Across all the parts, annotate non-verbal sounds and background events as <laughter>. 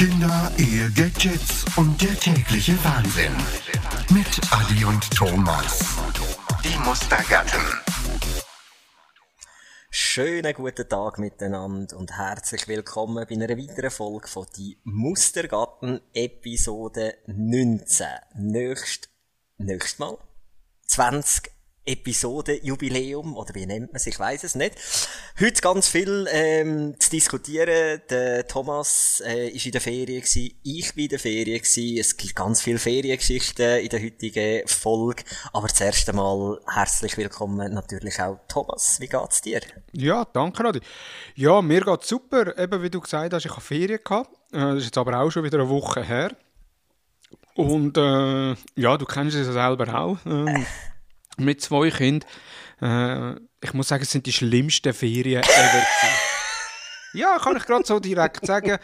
Kinder, Ehe, Gadgets und der tägliche Wahnsinn. Mit Adi und Thomas. Die Mustergatten. Schönen guten Tag miteinander und herzlich willkommen bei einer weiteren Folge von die Mustergatten Episode 19. Nächst, nächst Mal 20 Episodenjubiläum oder wie nennt man es, ich weiß es nicht. Heute ganz viel ähm, zu diskutieren. Der Thomas äh, ist in der Ferien gewesen, ich bin in der Ferien gewesen. Es gibt ganz viele Feriengeschichten in der heutigen Folge. Aber zuerst einmal herzlich willkommen natürlich auch Thomas. Wie geht's dir? Ja, danke Radi. Ja, mir geht's super. Eben wie du gesagt hast, ich habe Ferien gehabt. Äh, das ist jetzt aber auch schon wieder eine Woche her. Und äh, ja, du kennst es ja selber auch. Äh, <laughs> mit zwei Kindern. Äh, ich muss sagen, es sind die schlimmsten Ferien ever. Ja, kann ich gerade so direkt sagen.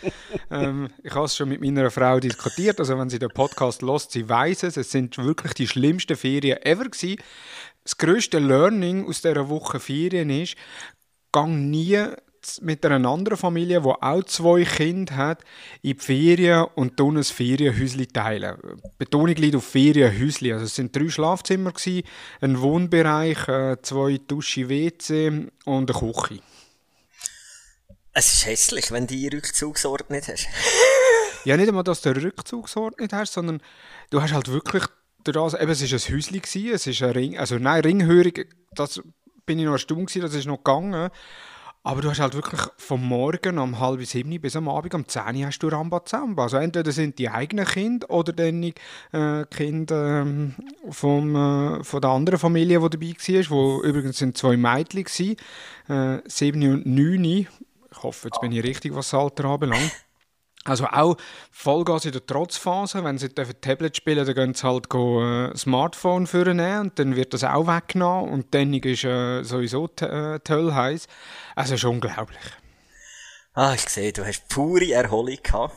Ähm, ich habe es schon mit meiner Frau diskutiert. Also, wenn sie den Podcast lost, sie weiß es. Es sind wirklich die schlimmsten Ferien ever gewesen. Das größte Learning aus dieser Woche Ferien ist, gang nie mit einer anderen Familie, die auch zwei Kinder hat, in die Ferien und dann ein Ferienhäuschen teilen. Betonung liegt auf Ferienhäuschen. Also es sind drei Schlafzimmer, ein Wohnbereich, äh, zwei Dusche, WC und eine Küche. Es ist hässlich, wenn du die Rückzugsort nicht hast. <laughs> ja, nicht einmal, dass du den Rückzugsort nicht hast, sondern du hast halt wirklich das, eben, es war ein Häuschen, gewesen, es ist ein Ring, also nein, Ringhörig, das bin ich noch erstaunt gewesen, das ist noch gegangen. Aber du hast halt wirklich vom Morgen um halb sieben bis am Abend um zehn hast du Rambazamba. Also entweder sind die eigenen Kinder oder dann die äh, Kinder ähm, vom, äh, von der anderen Familie, die dabei war, wo übrigens sind zwei Mädchen waren, äh, sieben und neun. Ich hoffe, jetzt bin ich richtig, was das Alter anbelangt. Also auch Vollgas in der Trotzphase. Wenn sie Tablet spielen, dann gehen sie halt go, äh, Smartphone vornehmen und dann wird das auch weggenommen und dann ist äh, sowieso äh, toll heiß. Also ist unglaublich. Ah, ich sehe, du hast pure Erholung gehabt.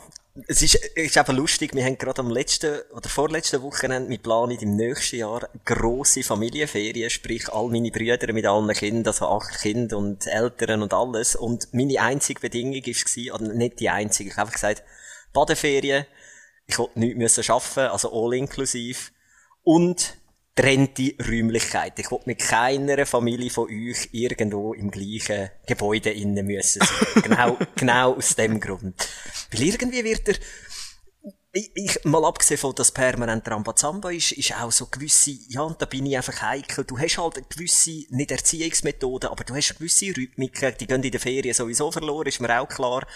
Es ist, ist eben lustig, wir haben gerade am letzten oder vorletzten Wochenende mit Plan im nächsten Jahr grosse Familienferien, sprich all meine Brüder mit allen Kindern, also acht Kinder und Eltern und alles. Und meine einzige Bedingung war, oder nicht die einzige, ich habe einfach gesagt, Badeferien, ich wollte nichts arbeiten, also all inklusiv. Und trennte Räumlichkeit. Ich will mit keiner Familie von euch irgendwo im gleichen Gebäude innen müssen sein. <laughs> genau, genau aus dem Grund. Weil irgendwie wird er, ich, ich, mal abgesehen von das permanent Rambazamba ist, ist auch so gewisse, ja, und da bin ich einfach heikel. Du hast halt gewisse, nicht Erziehungsmethoden, aber du hast gewisse Rhythmiken, die gehen in der Ferien sowieso verloren, ist mir auch klar.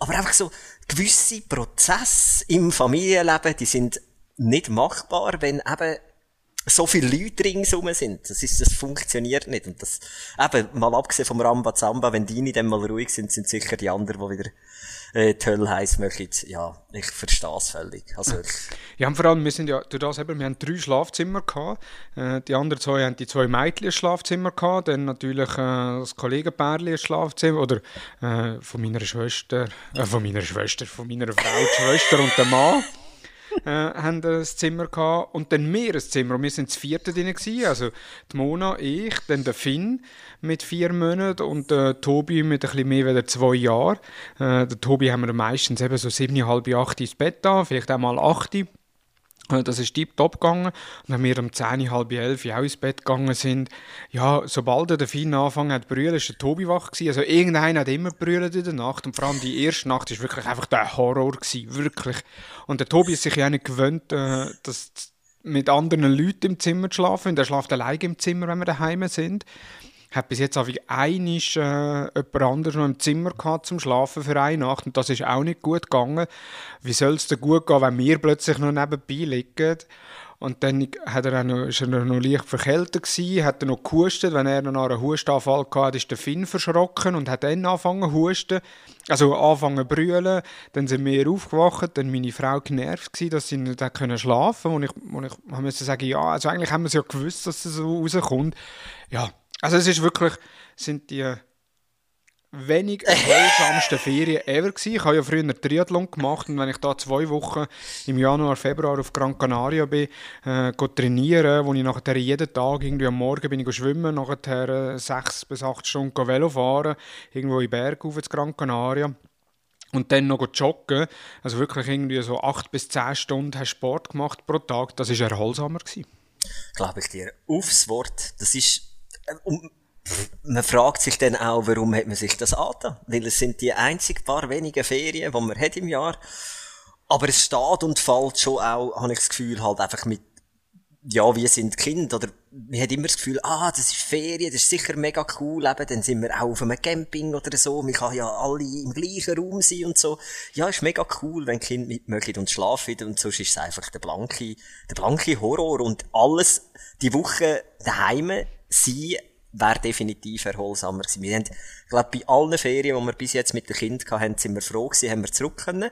Aber einfach so gewisse Prozesse im Familienleben, die sind nicht machbar, wenn eben so viele Leute ringsum sind. Das ist, das funktioniert nicht. Und das, eben, mal abgesehen vom Rambazamba, wenn die nicht einmal ruhig sind, sind sicher die anderen, die wieder, äh, die Hölle heiß machen. Ja, ich verstehe es völlig. Also, ich ja, und vor allem, wir sind ja, durch das eben, wir haben drei Schlafzimmer gehabt. Äh, die anderen zwei haben die zwei Mädchen ein Schlafzimmer gehabt. Dann natürlich, äh, das Kollegenpärchen ein Schlafzimmer. Oder, äh, von meiner Schwester, äh, von meiner Schwester, von meiner Frau, die Schwester und der Mann äh, haben ein Zimmer gehabt und dann wir ein Zimmer. Und wir sind das vierte drin gewesen. Also die Mona, ich, dann der Finn mit vier Monaten und der Tobi mit ein bisschen mehr als zwei Jahren. Äh, der Tobi haben wir meistens eben so sieben, halb, acht ins Bett da, vielleicht auch mal acht. Äh, das ist tiptop gegangen. Und wenn wir um 10, halb elf auch ins Bett gegangen sind, ja, sobald der Finn angefangen hat zu brüllen, war der Tobi wach gewesen. Also irgendeiner hat immer brüllt in der Nacht. Und vor allem die erste Nacht war wirklich einfach der Horror gewesen. Wirklich. Und der Tobi ist sich ja nicht gewöhnt, äh, dass mit anderen Leuten im Zimmer zu schlafen. Der schläft alleine im Zimmer, wenn wir daheim sind hat bis jetzt einfach einisch äh, jemand anderes noch im Zimmer gehabt zum Schlafen für eine Nacht und das ist auch nicht gut gegangen. Wie soll es denn gut gehen, wenn wir plötzlich noch nebenbei liegen? Und dann hat er noch, ist er noch leicht verkältet gewesen, hat er noch gehustet. Wenn er noch einen Hustanfall hatte, ist der Finn verschrocken und hat dann angefangen zu husten. Also angefangen zu brüllen. Dann sind wir aufgewacht, dann meine Frau genervt gewesen, dass sie nicht schlafen konnte. Und ich, ich musste sagen, ja, also eigentlich haben wir es ja gewusst, dass es so rauskommt. Ja, also es ist wirklich, sind die wenig erholsamsten <laughs> Ferien ever gewesen. Ich habe ja früher einen Triathlon gemacht und wenn ich da zwei Wochen im Januar, Februar auf Gran Canaria bin, äh, trainieren, wo ich nachher jeden Tag irgendwie am Morgen bin ich schwimmen, nachher äh, sechs bis acht Stunden Velo fahren, irgendwo in Berg auf Gran Canaria. und dann noch joggen, also wirklich irgendwie so acht bis zehn Stunden hast Sport gemacht pro Tag, das ist erholsamer gewesen. Glaube ich dir. Aufs Wort. Das ist, um, man fragt sich dann auch, warum hat man sich das angetan? Weil es sind die einzig paar wenigen Ferien, die man hat im Jahr. Aber es steht und fällt schon auch, habe ich das Gefühl, halt einfach mit ja, wir sind Kind, oder man hat immer das Gefühl, ah, das ist Ferien, das ist sicher mega cool, eben, dann sind wir auch auf einem Camping oder so, man kann ja alle im gleichen Raum sein und so. Ja, ist mega cool, wenn Kind mitmögen und schlafen und sonst ist es einfach der blanke, der blanke Horror und alles, die Woche daheim sein, wäre definitiv erholsamer gewesen. Wir haben, ich glaube, bei allen Ferien, die wir bis jetzt mit den Kindern hatten, sind wir froh gewesen, haben wir zurück können.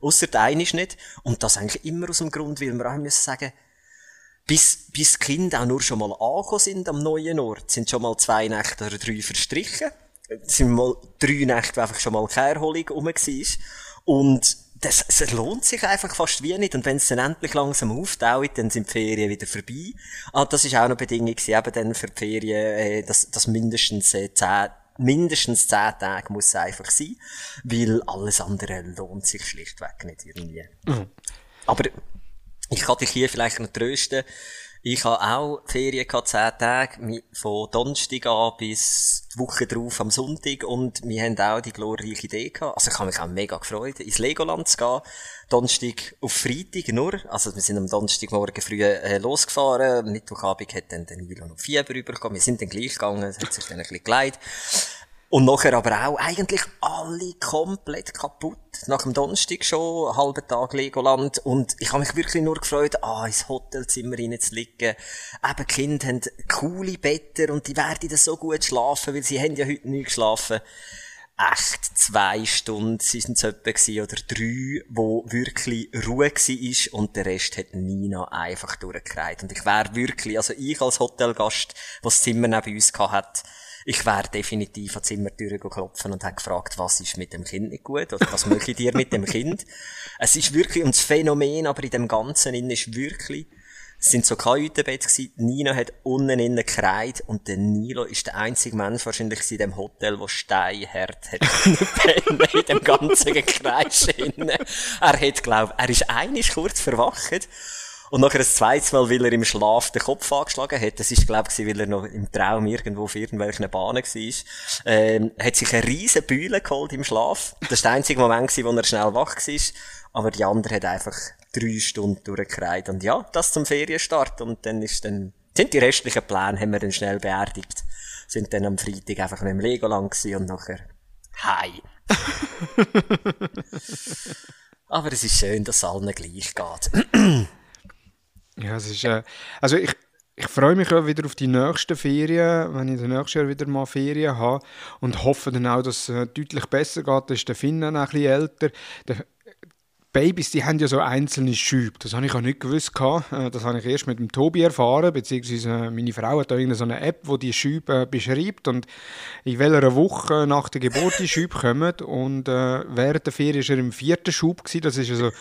Ausser der eine ist nicht. Und das eigentlich immer aus dem Grund, weil wir auch müssen sagen, bis, bis die Kinder auch nur schon mal angekommen sind am neuen Ort, sind schon mal zwei Nächte oder drei verstrichen. Es sind mal drei Nächte, wo einfach schon mal keine Erholung rum war. Und das, es lohnt sich einfach fast wie nicht. Und wenn es dann endlich langsam auftaucht, dann sind die Ferien wieder vorbei. Ah, das ist auch eine Bedingung, eben dann für die Ferien, äh, dass, dass mindestens äh, zehn mindestens zehn Tage muss es einfach sein, weil alles andere lohnt sich schlichtweg nicht irgendwie. Mhm. Aber ich kann dich hier vielleicht noch trösten. Ich habe auch Ferien gehabt, zehn Tage, von Donnerstag an bis die Woche drauf am Sonntag und wir haben auch die glorreiche Idee gehabt. Also ich habe mich auch mega gefreut, ins Legoland zu gehen. Donnerstag auf Freitag nur. Also wir sind am Donnerstagmorgen früh äh, losgefahren. Mittwochabend hat dann der Nilo noch Fieber bekommen. Wir sind dann gleich gegangen, es hat sich dann ein bisschen geleitet. Und nachher aber auch eigentlich alle komplett kaputt. Nach dem Donnerstag schon, einen halben Tag Legoland. Und ich habe mich wirklich nur gefreut, ah, ins Hotelzimmer reinzulegen. Eben, Kinder haben coole Betten und die werden dann so gut schlafen, weil sie haben ja heute nicht geschlafen. Echt zwei Stunden sind es etwa gewesen, oder drei, wo wirklich Ruhe war und der Rest hat Nina einfach durchgereiht. Und ich wäre wirklich, also ich als Hotelgast, was das Zimmer neben uns hatte, ich wäre definitiv an die Zimmertüre geklopfen und hätte gefragt, was ist mit dem Kind nicht gut oder was möchte dir mit dem Kind? <laughs> Es ist wirklich, und das Phänomen aber in dem Ganzen ist wirklich, es sind so Kajütenbett gewesen, Nina hat unten innen gekreiht und der Nilo ist der einzige Mensch wahrscheinlich in dem Hotel, der steinhart hat <laughs> <laughs> in dem ganzen Gekreisch Er hat, glaub, er ist einisch kurz verwacht und nachher ein zweites Mal, weil er im Schlaf den Kopf angeschlagen hat. Das ist, glaube ich, weil er noch im Traum irgendwo auf irgendwelchen Bahnen war. Ähm, hat sich eine riesen Bühle geholt im Schlaf. Das war der einzige Moment, wo er schnell wach war. Aber die andere hat einfach drei Stunden durchgereiht. Und ja, das zum Ferienstart. Und dann ist dann, sind die restlichen Pläne, haben wir dann schnell beerdigt. Sind dann am Freitag einfach mit dem Legoland gewesen und nachher, hi. <laughs> Aber es ist schön, dass es allen gleich geht. Ja, es ist, äh, also ich, ich freue mich auch wieder auf die nächsten Ferien, wenn ich nächstes Jahr wieder mal Ferien habe und hoffe dann auch, dass es äh, deutlich besser geht. Da ist der Finn auch ein bisschen älter. Der, Babys, die haben ja so einzelne Schübe. Das habe ich auch nicht gewusst. Äh, das habe ich erst mit dem Tobi erfahren, beziehungsweise äh, meine Frau hat da irgendeine App, die die Schübe beschreibt und in welcher Woche nach der Geburt die Schübe kommen. Und äh, während der Ferien war er im vierten Schub. Das ist also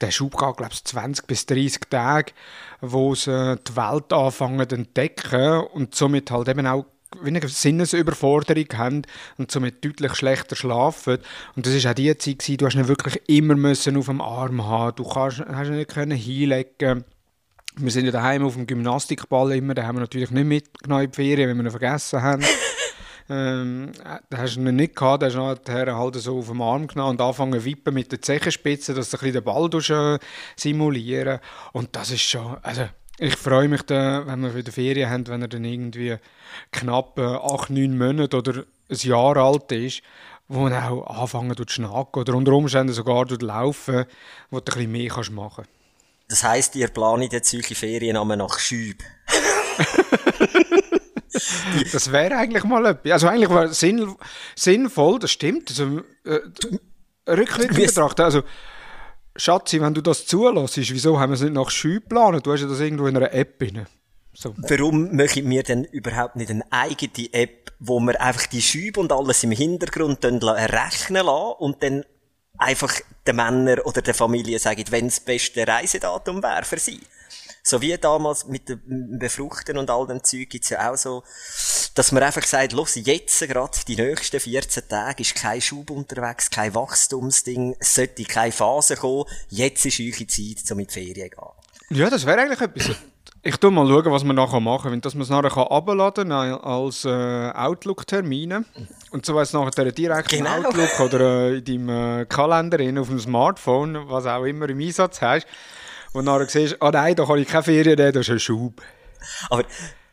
der Schub geht, glaube ich, 20 bis 30 Tage, wo sie die Welt anfangen zu entdecken und somit halt eben auch eine Sinnesüberforderung haben und somit deutlich schlechter schlafen. Und das war auch die Zeit, gewesen, du hast nicht wirklich immer müssen auf dem Arm haben, du kannst, hast nicht können hinlegen wir sind ja daheim auf dem Gymnastikball immer, da haben wir natürlich nicht mitgenommen in die Ferien, wenn wir ihn vergessen haben. Ähm, da hast du ihn nicht gehabt, da hast du nachher halt so auf dem Arm genommen und angefangen zu wippen mit der Zechenspitze, dass du ein bisschen den Ball äh, simulieren Und das ist schon, also ich freue mich dann, wenn wir wieder Ferien haben, wenn er dann irgendwie knapp äh, acht, neun Monate oder ein Jahr alt ist, wo er auch anfangen zu schnacken oder unter Umständen sogar laufen, wo du ein bisschen mehr kannst machen Das heisst, ihr plant jetzt solche Ferien nach Schüb? <laughs> das wäre eigentlich mal etwas. Also eigentlich war sinn, sinnvoll, das stimmt. Also, äh, rückwirkend betrachtet, also Schatzi, wenn du das zulässt, wieso haben wir es nicht nach Schü geplant? Du hast ja das irgendwo in einer App drin. So. Warum möchten wir denn überhaupt nicht eine eigene App, wo wir einfach die Schübe und alles im Hintergrund dann rechnen lassen und dann einfach den Männern oder der Familie sagen, wenn das beste Reisedatum wäre für sie? So wie damals mit dem Befruchten und all dem Zeug gibt's ja auch so dass man einfach sagt, los, jetzt gerade die nächsten 14 Tage ist kein Schub unterwegs, kein Wachstumsding, es sollte keine Phase kommen, jetzt ist eure Zeit, um in die Ferien zu gehen. Ja, das wäre eigentlich etwas. Ich tu mal schauen, was man nachher machen kann. Dass man es nachher herunterladen kann als äh, Outlook-Termine. Und so es nachher direkt Genau. im Outlook oder äh, in deinem äh, Kalender auf dem Smartphone, was auch immer im Einsatz hast. Und nachher siehst ah nein, da kann ich keine Ferien nehmen, das ist ein Schub. Aber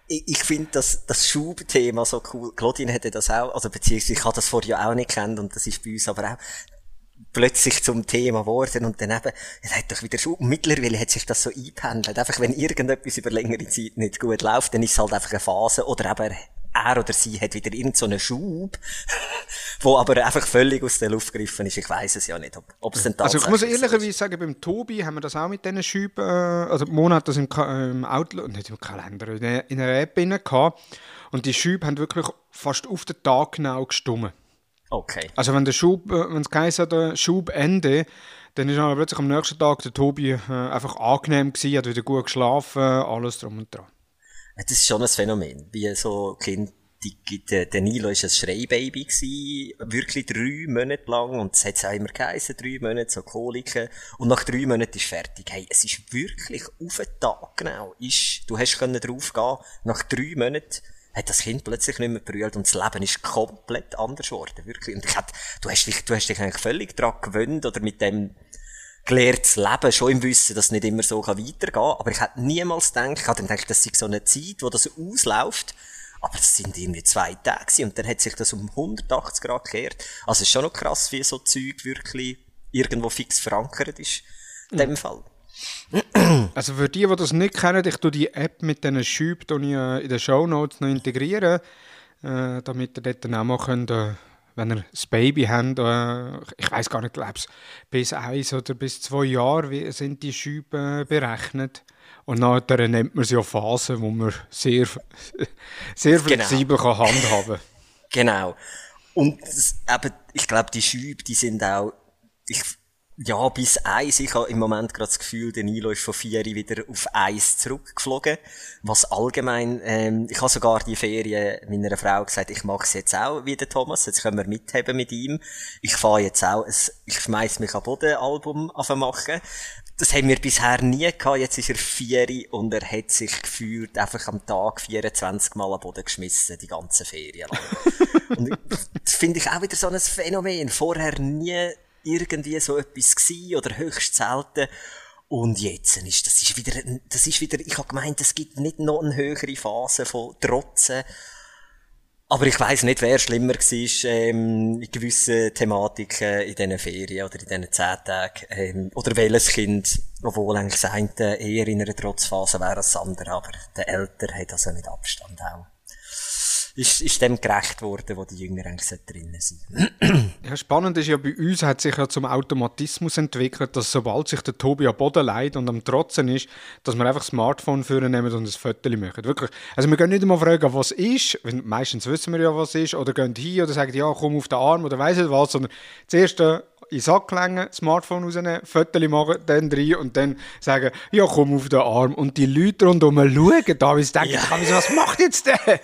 ich, ich finde das, das Schubthema so cool. Claudine hätte das auch, also beziehungsweise ich habe das vorher auch nicht kennt und das ist bei uns aber auch plötzlich zum Thema geworden und dann eben, es hat doch wieder Schub. Mittlerweile hat sich das so eingependelt. Einfach, wenn irgendetwas über längere Zeit nicht gut läuft, dann ist es halt einfach eine Phase oder eben er oder sie hat wieder irgendeinen so Schub, <laughs> wo aber einfach völlig aus der Luft gegriffen ist. Ich weiß es ja nicht, ob, ob es denn Also ich muss tatsächlich ehrlicherweise sagen, beim Tobi haben wir das auch mit diesen Schüben, äh, also Monat das im, im Outlook, nicht im Kalender, in, der- in einer App drin gehabt. Und die Schübe haben wirklich fast auf den Tag genau gestummen. Okay. Also wenn der Schub, äh, wenn es geheißen hat, Schubende, dann ist dann plötzlich am nächsten Tag der Tobi äh, einfach angenehm gewesen, hat wieder gut geschlafen, alles drum und dran. Das ist schon ein Phänomen. Wie so Kind, die, der, der Nilo ist ein Schreibaby gsi, wirklich drei Monate lang, und es hat auch immer geheißen, drei Monate, so Koliken, und nach drei Monaten ist fertig. Hey, es ist wirklich auf den Tag genau, ist, du hast können drauf gehen, nach drei Monaten, hat das Kind plötzlich nicht mehr brüllt und das Leben ist komplett anders geworden, wirklich. Und ich hätte, du hast dich, du hast dich eigentlich völlig daran gewöhnt, oder mit dem, gelernt zu leben, schon im Wissen, dass es nicht immer so weitergehen kann. Aber ich hätte niemals gedacht, ich hatte dann gedacht, das sei so eine Zeit, wo das ausläuft. Aber es sind irgendwie zwei Tage und dann hat sich das um 180 Grad gekehrt. Also es ist schon noch krass, wie so Zeug wirklich irgendwo fix verankert ist. In dem Fall. Also für die, die das nicht kennen, ich tue die App mit diesen Schüben äh, in den Shownotes noch integrieren, äh, damit ihr dort dann auch mal könnt, äh, wenn ihr das Baby habt, äh, ich weiß gar nicht, glaube bis eins oder bis zwei Jahre sind die Schübe berechnet. Und nachher nennt man sie ja Phasen, wo man sehr, sehr Genau. flexibel kann handhaben <laughs> Genau. Und es- eben, ich glaube, die Schübe, die sind auch, ich, ja, bis eins. Ich habe im Moment gerade das Gefühl, der Nilo ist von vier wieder auf eins zurückgeflogen. Was allgemein, ähm, ich habe sogar die Ferien meiner Frau gesagt, ich mache es jetzt auch wie der Thomas. Jetzt können wir mithaben mit ihm. Ich fahre jetzt auch, ein, ich schmeiß mich am Boden Album machen. Das haben wir bisher nie gehabt. Jetzt ist er vier und er hat sich gefühlt einfach am Tag 24 Mal am Boden geschmissen, die ganze Ferien lang. <laughs> Und das finde ich auch wieder so ein Phänomen. Vorher nie irgendwie so etwas gsi oder höchst selten. Und jetzt ist, das ist wieder, das ist wieder, ich habe gemeint, es gibt nicht noch eine höhere Phase von Trotzen. Aber ich weiß nicht, wer schlimmer war, ähm, in gewissen Thematiken in diesen Ferien oder in diesen zehn Tagen, ähm, oder welches Kind, obwohl eigentlich das eine eher in einer Trotzphase wäre als das andere, aber der Ältere hat also mit Abstand auch. Ist, ist dem gerecht worden, wo die Jünger eigentlich drinnen sind. Ja, spannend ist ja, bei uns hat sich ja zum Automatismus entwickelt, dass sobald sich der Tobi am Boden leidet und am Trotzen ist, dass wir einfach das Smartphone führen nehmen und ein Foto machen. Wirklich. Also wir gehen nicht einmal fragen, was ist, weil meistens wissen wir ja, was ist, oder gehen hin oder sagen, ja, komm auf den Arm oder weiss nicht was, sondern zuerst äh, in den Sack legen, Smartphone rausnehmen, Foto machen, dann rein und dann sagen, ja, komm auf den Arm. Und die Leute rundherum schauen da, weil sie denken, Ja. was macht jetzt der? <laughs>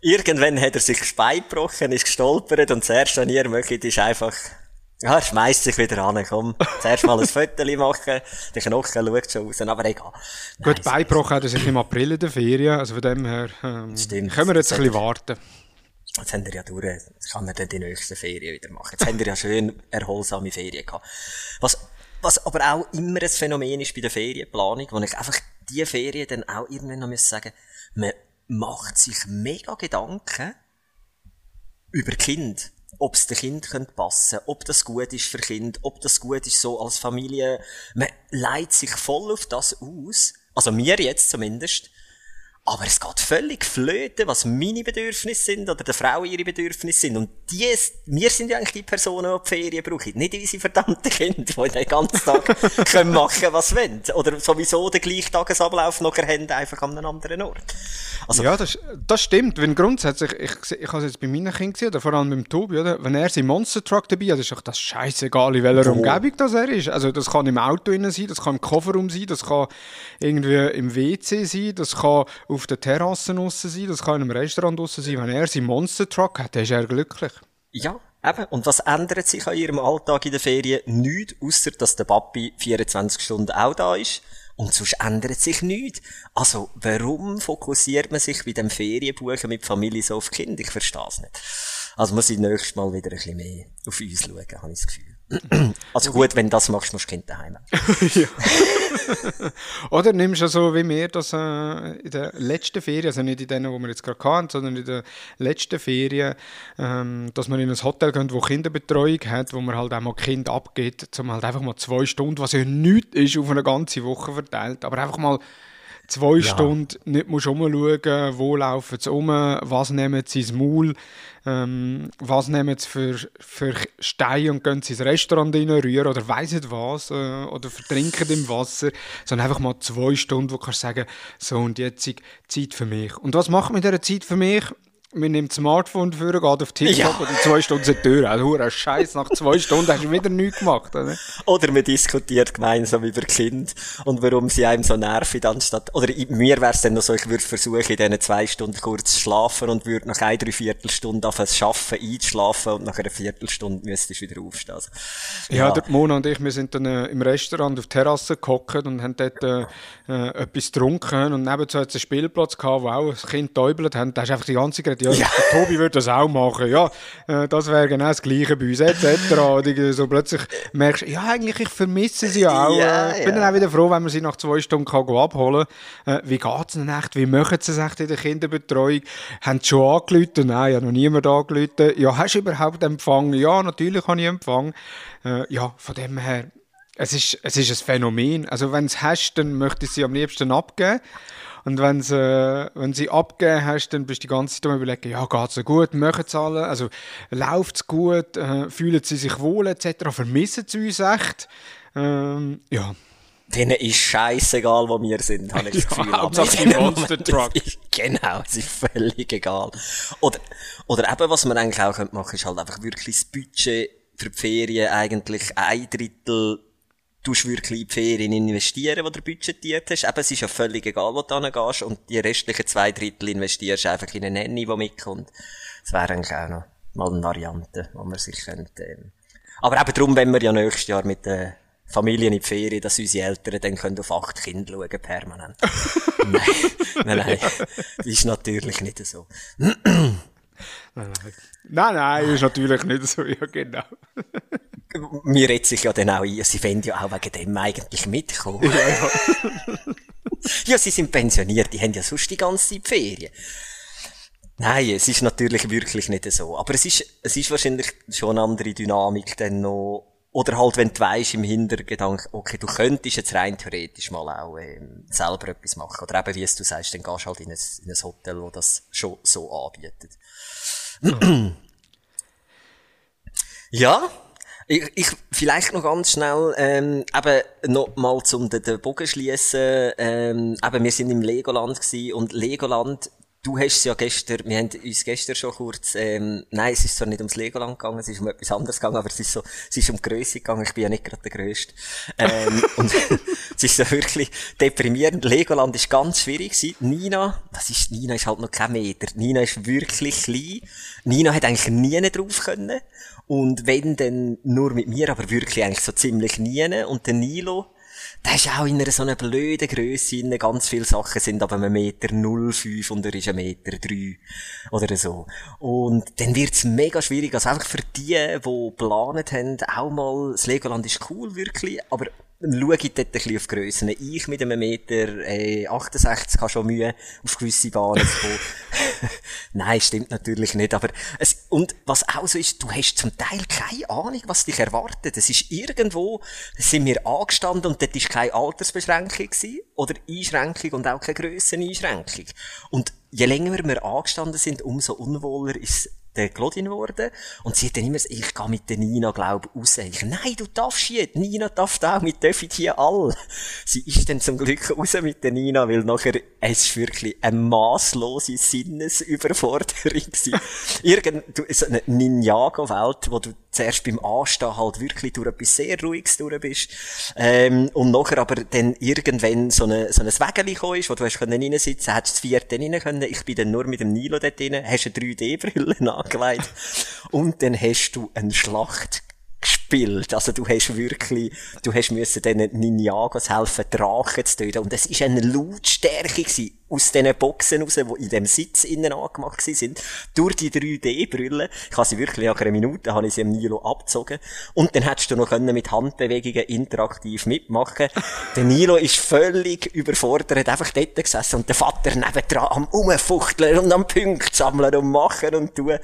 Irgendwann hat er sich das Bein gebrochen, ist gestolpert und das erste, was ihr möchtet, ist einfach, ja, er schmeißt sich wieder an, komm, zuerst mal ein <laughs> Foto machen, der Knochen schaut schon raus, aber egal. Gut, Beinbruch hat er sich im April in der Ferien, also von dem her ähm, Stimmt. können wir jetzt ein bisschen warten. Jetzt haben wir ja durch, jetzt kann man dann die nächsten Ferien wieder machen. Jetzt haben wir ja schön erholsame Ferien gehabt. Was, was aber auch immer ein Phänomen ist bei der Ferienplanung, wo ich einfach die Ferien dann auch irgendwann noch sagen, man macht sich mega Gedanken über Kind. Ob es dem Kind könnte passen, ob das gut ist für Kind, ob das gut ist so als Familie. Man leitet sich voll auf das aus. Also mir jetzt zumindest. Aber es geht völlig flöten, was meine Bedürfnisse sind oder der Frau ihre Bedürfnisse sind. Und die, wir sind ja eigentlich die Personen, die die Ferien brauchen. Nicht unsere verdammten Kinder, die den ganzen Tag <laughs> können machen, was sie wollen. Oder sowieso den gleichen Tagesablauf noch haben, einfach an einem anderen Ort. Also, Ja, das, das stimmt. Wenn grundsätzlich, ich, ich habe es jetzt bei meinen Kindern gesehen, oder vor allem beim Tobi, oder? wenn er seinen Monster Truck dabei hat, ist doch das scheißegal, in welcher Wo? Umgebung das er ist. Also das kann im Auto innen sein, das kann im Kofferraum sein, das kann irgendwie im WC sein, das kann auf der Terrasse draussen sein, das kann in einem Restaurant draussen sein. Wenn er seinen Monster Truck hat, dann ist er glücklich. Ja, eben. Und was ändert sich an ihrem Alltag in der Ferien? Nichts, außer dass der Papi 24 Stunden auch da ist. Und sonst ändert sich nichts. Also, warum fokussiert man sich bei dem Ferienbuchen mit Familie so auf Kinder? Ich verstehe es nicht. Also muss ich nächstes Mal wieder ein bisschen mehr auf uns schauen, habe ich das Gefühl. <clears throat> Also gut, wenn du das machst, musst du Kind daheim. <laughs> <laughs> Oder nimmst du so wie mir das äh, in der letzten Ferien, also nicht in denen, wo wir jetzt gerade hatten, sondern in der letzten Ferien, ähm, dass man in ein Hotel geht, wo Kinderbetreuung hat, wo man halt auch mal Kind abgeht, zum halt einfach mal zwei Stunden, was ja nichts ist, auf eine ganze Woche verteilt, aber einfach mal zwei ja. Stunden nicht musst umschauen, wo laufen sie um, was nehmen sie ins Maul, ähm, was nehmen sie für, für Steine und gehen sie ins Restaurant reinrühren oder weiss nicht was, äh, oder vertrinken im Wasser, sondern einfach mal zwei Stunden, wo du kannst sagen, so und jetzt Zeit für mich. Und was macht man in dieser Zeit für mich? Man nimmt das Smartphone für, geht auf TikTok ja. und in zwei Stunden sind die Tür. Also, ein Scheiß, nach zwei Stunden hast du wieder nichts gemacht, oder? Oder man diskutiert gemeinsam über Kind und warum sie einem so nerven, anstatt, oder mir wäre es dann noch so, ich würde versuchen, in diesen zwei Stunden kurz zu schlafen und würde nach einer Dreiviertelstunde auf es schaffen, einzuschlafen und nach einer Viertelstunde müsstest du wieder aufstehen. Also, ja, ja, der Mona und ich, wir sind dann äh, im Restaurant auf der Terrasse gehockt und haben dort äh, äh, etwas getrunken und nebenzu hat es einen Spielplatz gehabt, wo auch ein Kind täubelt haben. Da hast einfach die ganze Zeit ja, ja. Tobi würde das auch machen, ja, äh, das wäre genau das Gleiche bei uns, etc. Und so plötzlich merkst du, ja, eigentlich, ich vermisse sie auch. Ja, äh, ich bin ja. dann auch wieder froh, wenn man sie nach zwei Stunden kann abholen kann. Äh, wie geht es denn echt? Wie machen sie es echt in der Kinderbetreuung? Haben sie schon angerufen? Nein, ja, noch niemand angerufen. Ja, hast du überhaupt Empfang? Ja, natürlich habe ich Empfang. Äh, ja, von dem her, es ist, es ist ein Phänomen. Also, wenn es hast, dann möchte ich sie am liebsten abgeben. Und wenn sie, äh, wenn sie abgegeben hast, dann bist du die ganze Zeit am überlegen, ja, geht es gut, machen sie alle, also läuft es gut, äh, fühlen sie sich wohl etc., vermissen sie uns echt. Ähm, ja. Denen ist scheißegal, wo wir sind, habe ich das Gefühl. Ja, Hauptsache Monster Truck. genau, es ist völlig egal. Oder, oder eben, was man eigentlich auch machen könnte, ist halt einfach wirklich das Budget für die Ferien eigentlich ein Drittel tust wirklich in die Ferien investieren, die du budgetiert hast. Eben, es ist ja völlig egal, wo du hingehst und die restlichen zwei Drittel investierst du einfach in eine Nanny, die mitkommt. Das wäre eigentlich auch noch mal eine Variante, wo man sich könnte, ähm. Aber eben darum, wenn wir ja nächstes Jahr mit den Familien in die Ferien, dass unsere Eltern dann können auf acht Kinder schauen, permanent. <laughs> nein, nein, nein. Das ist natürlich nicht so. Nein, nein. Ist natürlich nicht so, ja, genau <laughs> mir redet sich ja dann auch ein, sie wollen ja auch wegen dem eigentlich mitkommen. Ja, ja. <laughs> ja, sie sind pensioniert, die haben ja sonst die ganze Zeit Ferien. Nein, es ist natürlich wirklich nicht so. Aber es ist, es ist wahrscheinlich schon eine andere Dynamik dann noch. Oder halt, wenn du weisst im Hintergedanken, okay, du könntest jetzt rein theoretisch mal auch ähm, selber etwas machen. Oder eben, wie es du sagst, dann gehst du halt in ein, in ein Hotel, wo das schon so anbietet. <clears throat> ja, ich, ich, vielleicht noch ganz schnell, ähm, eben noch mal zum den, den Bogen schließen. Ähm, eben, wir sind im Legoland gewesen und Legoland, du hast es ja gestern, wir haben uns gestern schon kurz, ähm, nein, es ist zwar nicht ums Legoland gegangen, es ist um etwas anderes gegangen, aber es ist so, es ist um Größe gegangen, ich bin ja nicht gerade der Größte. Ähm, <laughs> und es ist so wirklich deprimierend. Legoland ist ganz schwierig gewesen. Nina, was ist, Nina ist halt noch kein Meter. Nina ist wirklich klein. Nina hat eigentlich nie drauf können. Und wenn, dann nur mit mir, aber wirklich eigentlich so ziemlich nie. Und der Nilo, der ist auch in einer so einer blöden Grösse Ganz viele Sachen sind aber ein Meter 05 und er ist ein Meter 3 oder so. Und dann wird's mega schwierig. Also einfach für die, die geplant haben, auch mal, das Legoland ist cool, wirklich, aber schaue ich dort ein bisschen auf Grössen. Ich mit einem Meter äh, 68 habe schon Mühe, auf gewisse Bahnen zu kommen. <laughs> Nein, stimmt natürlich nicht. Aber es, und was auch so ist, du hast zum Teil keine Ahnung, was dich erwartet. Es ist irgendwo, sind wir angestanden und dort ist keine Altersbeschränkung gewesen, oder Einschränkung und auch keine Grösseneinschränkung. Und je länger wir angestanden sind, umso unwohler ist der Claudine geworden. Und sie hat dann immer gesagt, ich gehe mit der Nina, glaub, raus. Ich, nein, du darfst jetzt. Nina darf auch, wir dürfen hier alle. Sie ist dann zum Glück raus mit der Nina, weil nachher, es ist wirklich eine maßlose Sinnesüberforderung gewesen. <laughs> Irgend, du, so eine Ninjago-Welt, wo du zuerst beim Anstehen halt wirklich durch etwas sehr Ruhiges durch bist, ähm, und nachher aber dann irgendwann so eine, so ein Wägeli gekommen ist, wo du hast können reinsitzen, hättest das vierte rein können, ich bin dann nur mit dem Nilo dort drin, hast eine 3D-Brille <laughs> angelegt, und dann hast du eine Schlacht gespielt. Also du hast wirklich, du hast müssen diesen Ninjagos helfen, Drachen zu töten. Und es ist eine Lautstärke gewesen, aus diesen Boxen raus, die in dem Sitz innen angemacht sind, durch die 3D-Brille. Ich habe sie wirklich nach einer Minute, habe ich sie am Nilo abgezogen. Und dann hättest du noch können mit Handbewegungen interaktiv mitmachen. <laughs> der Nilo ist völlig überfordert, einfach dort gesessen und der Vater nebendran am Umfuchteln und am Punkt sammeln und machen und tun.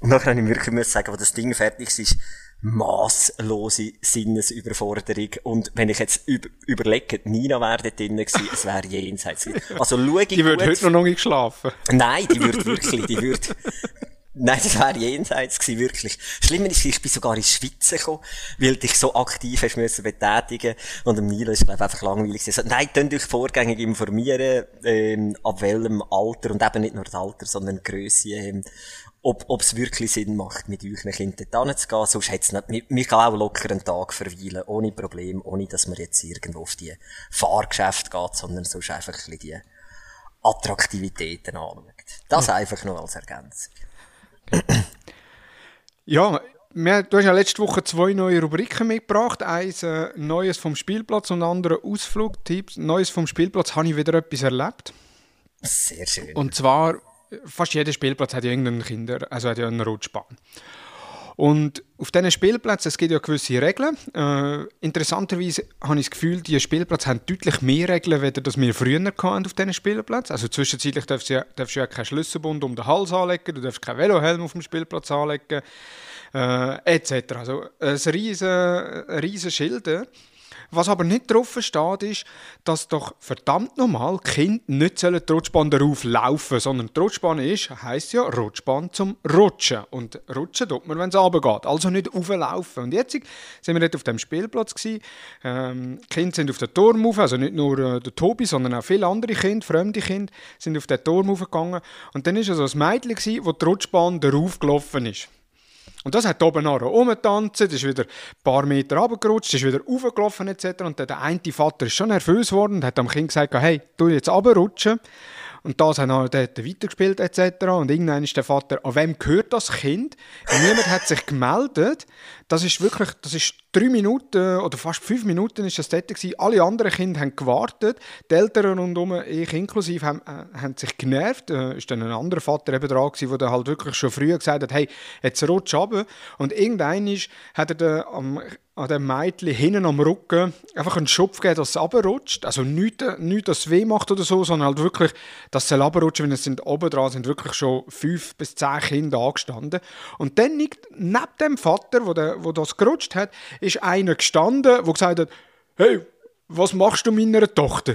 Und dann habe ich wirklich sagen, wo das Ding fertig ist, masslose Sinnesüberforderung. Und wenn ich jetzt über, überlege, Nina wäre dort drin gewesen, es wäre jenseits. Also schau ich Die würde heute noch nicht geschlafen. Nein, die würde wirklich, die würde, <laughs> Nein, das wäre jenseits gewesen, wirklich. Schlimmer ist, ich bin sogar ins Schwitzen gekommen, weil dich so aktiv hast müssen betätigen und am Nilo ist, glaube ich, einfach langweilig gewesen. Also, nein, könnt euch vorgängig informieren, ähm, ab welchem Alter und eben nicht nur das Alter, sondern die Grösse, ähm, ob es wirklich Sinn macht, mit euren Kindern dort zu gehen. Sonst hat's nicht, man kann auch locker einen Tag verweilen, ohne Problem, ohne dass man jetzt irgendwo auf die Fahrgeschäfte geht, sondern sonst einfach ein bisschen die Attraktivitäten anschaut. Das ja. einfach nur als Ergänzung. ja, wir, du hast ja letzte Woche zwei neue Rubriken mitgebracht. Eins äh, Neues vom Spielplatz und andere Ausflugtipps. Neues vom Spielplatz habe ich wieder etwas erlebt. Sehr schön. Und zwar fast jeder Spielplatz hat ja irgendeinen Kinder, also hat ja eine Rutschbahn. Und auf diesen Spielplätzen, es gibt ja gewisse Regeln. Äh, interessanterweise habe ich das Gefühl, diese Spielplätze haben deutlich mehr Regeln, als das wir früher hatten auf diesen Spielplätzen. Also zwischenzeitlich darfst du, ja, darfst du ja keinen Schlüsselbund um den Hals anlegen, du darfst keinen Velohelm auf dem Spielplatz anlegen, äh, etc. Also ein riesen, riesen Schild. Was aber nicht drauf steht, ist, dass doch verdammt normal Kinder nicht die Rutschbahn darauf laufen sondern die Rutschbahn ist, heisst ja Rutschbahn zum Rutschen. Und rutschen tut man, wenn es runtergeht. Also nicht auflaufen. Und jetzt sind wir dort auf dem Spielplatz. Ähm, die Kinder sind auf den Turm rauf, also nicht nur äh, der Tobi, sondern auch viele andere Kinder, fremde Kinder, sind auf den Turm raufgegangen. Und dann war also ein Mädchen, gewesen, wo die Rutschbahn darauf gelaufen ist. Und das hat oben nachher rumgetanzt, ist wieder ein paar Meter runtergerutscht, ist wieder raufgelaufen etc. Und der eine Vater ist schon nervös geworden und hat am Kind gesagt, hey, du jetzt runterrutschen. Und das hat er dort weitergespielt etc. Und irgendwann ist der Vater, an wem gehört das Kind? Niemand hat sich gemeldet. Das ist wirklich, das ist drei Minuten oder fast fünf Minuten ist das dort gewesen. Alle anderen Kinder haben gewartet. Die Eltern rundherum, ich inklusive, haben, äh, haben sich genervt. Äh, ist dann ein anderer Vater eben dran gewesen, der halt wirklich schon früher gesagt hat, hey, jetzt rutsch runter. Und irgendwann hat er den, am an dem Mädchen hinten am Rücken einfach einen Schopf geben, dass es runterrutscht. Also nicht, nicht, dass es weh macht oder so, sondern halt wirklich, dass es runterrutscht, wenn es sind oben dran sind wirklich schon fünf bis zehn Kinder angestanden. Und dann liegt neben dem Vater, wo, der, wo das gerutscht hat, ist einer gestanden, der gesagt hat, hey, was machst du meiner Tochter?